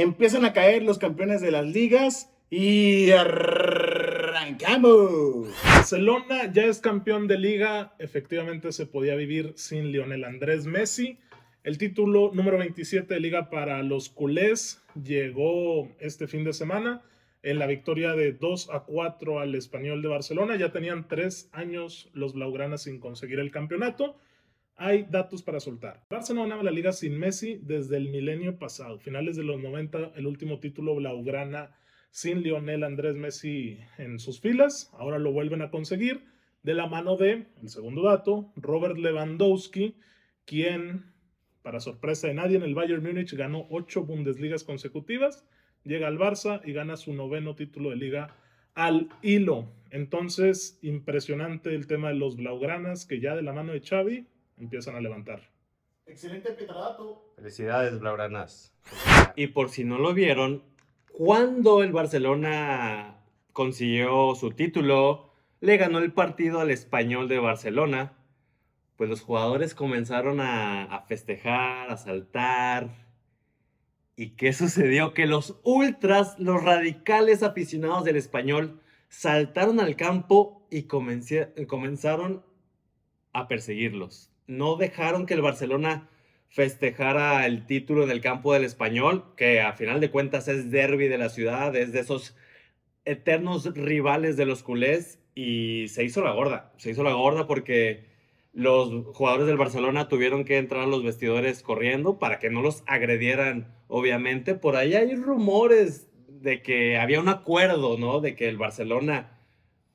empiezan a caer los campeones de las ligas y arrancamos. Barcelona ya es campeón de liga, efectivamente se podía vivir sin Lionel Andrés Messi. El título número 27 de liga para los culés llegó este fin de semana en la victoria de 2 a 4 al español de Barcelona. Ya tenían tres años los Blaugranas sin conseguir el campeonato. Hay datos para soltar. Barcelona ganaba la liga sin Messi desde el milenio pasado, finales de los 90, el último título Blaugrana sin Lionel Andrés Messi en sus filas. Ahora lo vuelven a conseguir de la mano de, el segundo dato, Robert Lewandowski, quien, para sorpresa de nadie, en el Bayern Múnich ganó ocho Bundesligas consecutivas llega al Barça y gana su noveno título de liga al hilo. Entonces, impresionante el tema de los Blaugranas que ya de la mano de Xavi empiezan a levantar. Excelente petradato. Felicidades, Blaugranas. Y por si no lo vieron, cuando el Barcelona consiguió su título, le ganó el partido al español de Barcelona, pues los jugadores comenzaron a, a festejar, a saltar, ¿Y qué sucedió? Que los ultras, los radicales aficionados del español, saltaron al campo y comenzaron a perseguirlos. No dejaron que el Barcelona festejara el título en el campo del español, que a final de cuentas es derby de la ciudad, es de esos eternos rivales de los culés, y se hizo la gorda. Se hizo la gorda porque los jugadores del Barcelona tuvieron que entrar a los vestidores corriendo para que no los agredieran, obviamente. Por ahí hay rumores de que había un acuerdo, ¿no? De que el Barcelona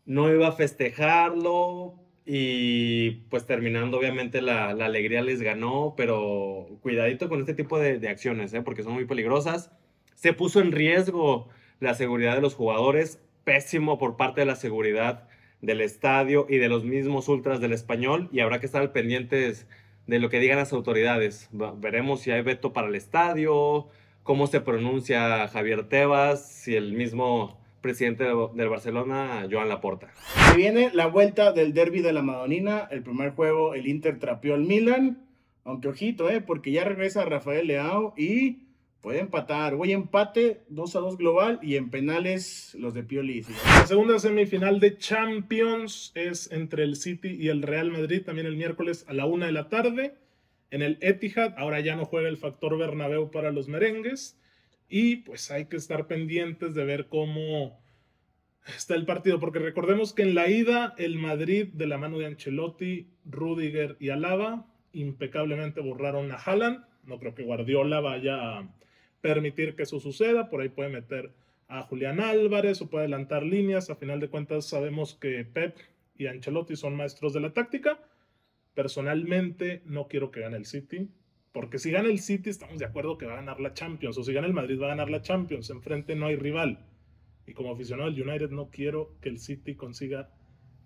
no iba a festejarlo y pues terminando, obviamente, la, alegría les ganó, pero cuidadito con este tipo de, de acciones, ¿eh? Porque son muy peligrosas. Se puso en riesgo la seguridad de los jugadores, pésimo por parte de la seguridad del estadio y de los mismos ultras del español y habrá que estar pendientes de lo que digan las autoridades. Veremos si hay veto para el estadio, cómo se pronuncia Javier Tebas, si el mismo presidente del Barcelona, Joan Laporta. Se viene la vuelta del derby de la Madonina. El primer juego, el Inter trapió al Milan. Aunque ojito, eh, porque ya regresa Rafael Leao y Puede empatar. Voy empate, 2 a 2 global y en penales los de Pioli. La segunda semifinal de Champions es entre el City y el Real Madrid, también el miércoles a la 1 de la tarde. En el Etihad, ahora ya no juega el factor Bernabéu para los merengues. Y pues hay que estar pendientes de ver cómo está el partido, porque recordemos que en la ida el Madrid de la mano de Ancelotti, Rudiger y Alaba impecablemente borraron a Haaland. No creo que Guardiola vaya a permitir que eso suceda. Por ahí puede meter a Julián Álvarez o puede adelantar líneas. A final de cuentas sabemos que Pep y Ancelotti son maestros de la táctica. Personalmente no quiero que gane el City. Porque si gana el City estamos de acuerdo que va a ganar la Champions. O si gana el Madrid va a ganar la Champions. Enfrente no hay rival. Y como aficionado del United no quiero que el City consiga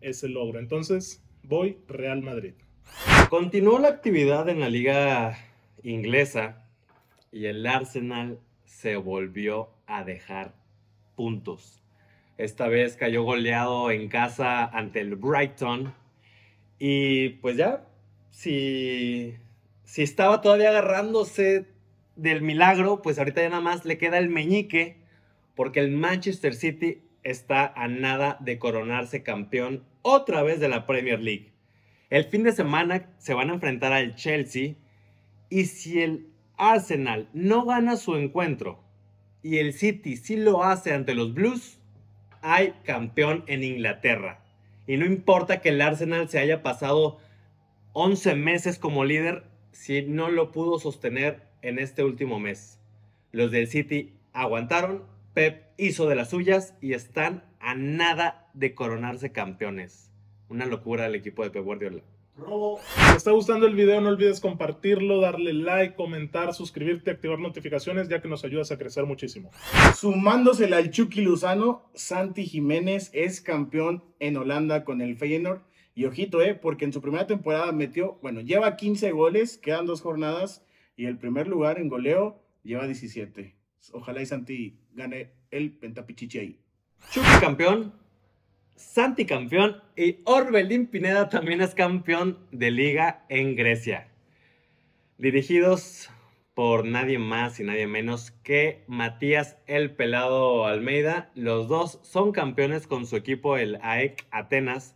ese logro. Entonces voy Real Madrid. Continuó la actividad en la liga inglesa y el Arsenal se volvió a dejar puntos. Esta vez cayó goleado en casa ante el Brighton. Y pues ya, si, si estaba todavía agarrándose del milagro, pues ahorita ya nada más le queda el meñique, porque el Manchester City está a nada de coronarse campeón otra vez de la Premier League. El fin de semana se van a enfrentar al Chelsea y si el Arsenal no gana su encuentro y el City sí lo hace ante los Blues, hay campeón en Inglaterra. Y no importa que el Arsenal se haya pasado 11 meses como líder, si no lo pudo sostener en este último mes. Los del City aguantaron, Pep hizo de las suyas y están a nada de coronarse campeones. Una locura el equipo de Pep Guardiola. Si te está gustando el video, no olvides compartirlo, darle like, comentar, suscribirte, activar notificaciones, ya que nos ayudas a crecer muchísimo. Sumándosela al Chucky Luzano, Santi Jiménez es campeón en Holanda con el Feyenoord. Y ojito, eh, porque en su primera temporada metió, bueno, lleva 15 goles, quedan dos jornadas, y el primer lugar en goleo lleva 17. Ojalá y Santi gane el pentapichichi ahí. Chucky campeón, Santi campeón y Orbelín Pineda también es campeón de liga en Grecia. Dirigidos por nadie más y nadie menos que Matías el Pelado Almeida. Los dos son campeones con su equipo, el AEK Atenas,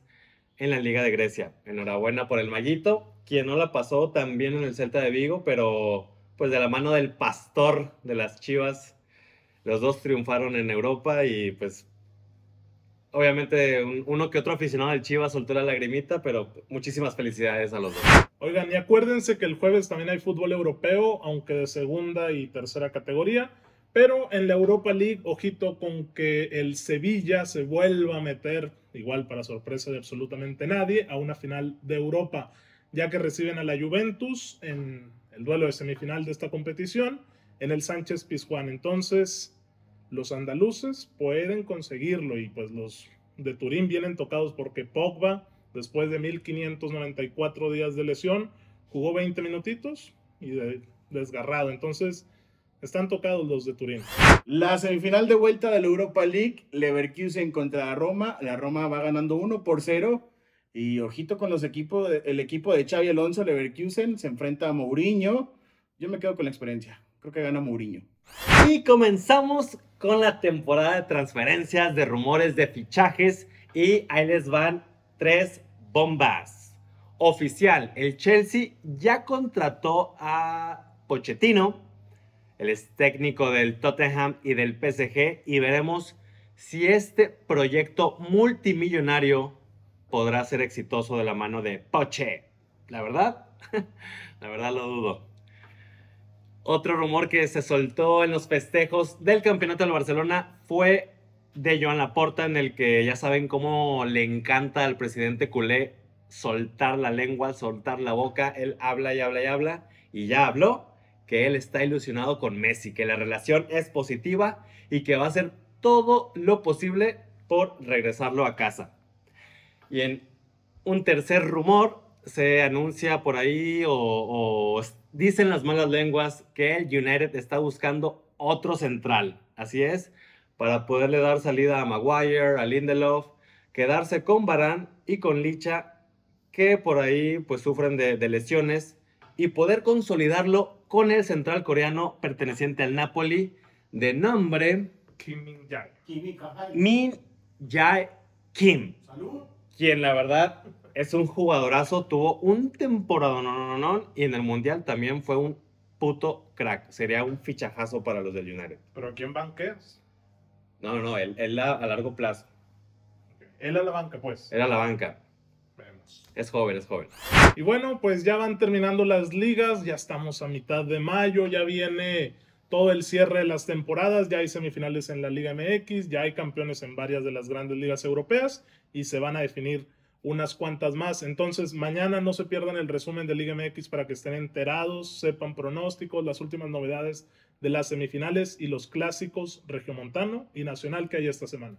en la Liga de Grecia. Enhorabuena por el Mallito, quien no la pasó también en el Celta de Vigo, pero pues de la mano del pastor de las Chivas, los dos triunfaron en Europa y pues obviamente uno que otro aficionado del Chivas soltó la lagrimita, pero muchísimas felicidades a los dos. Oigan, y acuérdense que el jueves también hay fútbol europeo, aunque de segunda y tercera categoría. Pero en la Europa League, ojito con que el Sevilla se vuelva a meter, igual para sorpresa de absolutamente nadie, a una final de Europa, ya que reciben a la Juventus en el duelo de semifinal de esta competición en el Sánchez Pizjuán. Entonces, los andaluces pueden conseguirlo y pues los de Turín vienen tocados porque Pogba, después de 1594 días de lesión, jugó 20 minutitos y desgarrado. Entonces, están tocados los de Turín. La semifinal de vuelta de la Europa League, Leverkusen contra la Roma. La Roma va ganando 1 por 0. Y ojito con los equipos, el equipo de Xavi Alonso, Leverkusen, se enfrenta a Mourinho. Yo me quedo con la experiencia. Creo que gana Mourinho. Y comenzamos con la temporada de transferencias, de rumores, de fichajes. Y ahí les van tres bombas. Oficial, el Chelsea ya contrató a Pochettino, el es técnico del Tottenham y del PSG, y veremos si este proyecto multimillonario podrá ser exitoso de la mano de Poche. La verdad, la verdad lo dudo. Otro rumor que se soltó en los festejos del campeonato del Barcelona fue de Joan Laporta, en el que ya saben cómo le encanta al presidente culé soltar la lengua, soltar la boca. Él habla y habla y habla, y ya habló que él está ilusionado con Messi, que la relación es positiva y que va a hacer todo lo posible por regresarlo a casa. Y en un tercer rumor se anuncia por ahí o, o Dicen las malas lenguas que el United está buscando otro central. Así es, para poderle dar salida a Maguire, a Lindelof, quedarse con Barán y con Licha, que por ahí pues sufren de, lesiones, y poder consolidarlo con el central coreano perteneciente al Napoli de nombre Kim Min Jae. Min Jae Kim. Quien la verdad es un jugadorazo, tuvo un temporada no, no, no, y en el Mundial también fue un puto crack. Sería un fichajazo para los del United. ¿Pero quién banqueas? No, no, él, él a, a, largo plazo. Él a la banca, pues. Él a la banca. Es joven, es joven. Y bueno, pues ya van terminando las ligas, ya estamos a mitad de mayo, ya viene todo el cierre de las temporadas, ya hay semifinales en la Liga MX, ya hay campeones en varias de las grandes ligas europeas y se van a definir unas cuantas más. Entonces, mañana no se pierdan el resumen de Liga MX para que estén enterados, sepan pronósticos, las últimas novedades de las semifinales y los clásicos regiomontano y nacional que hay esta semana.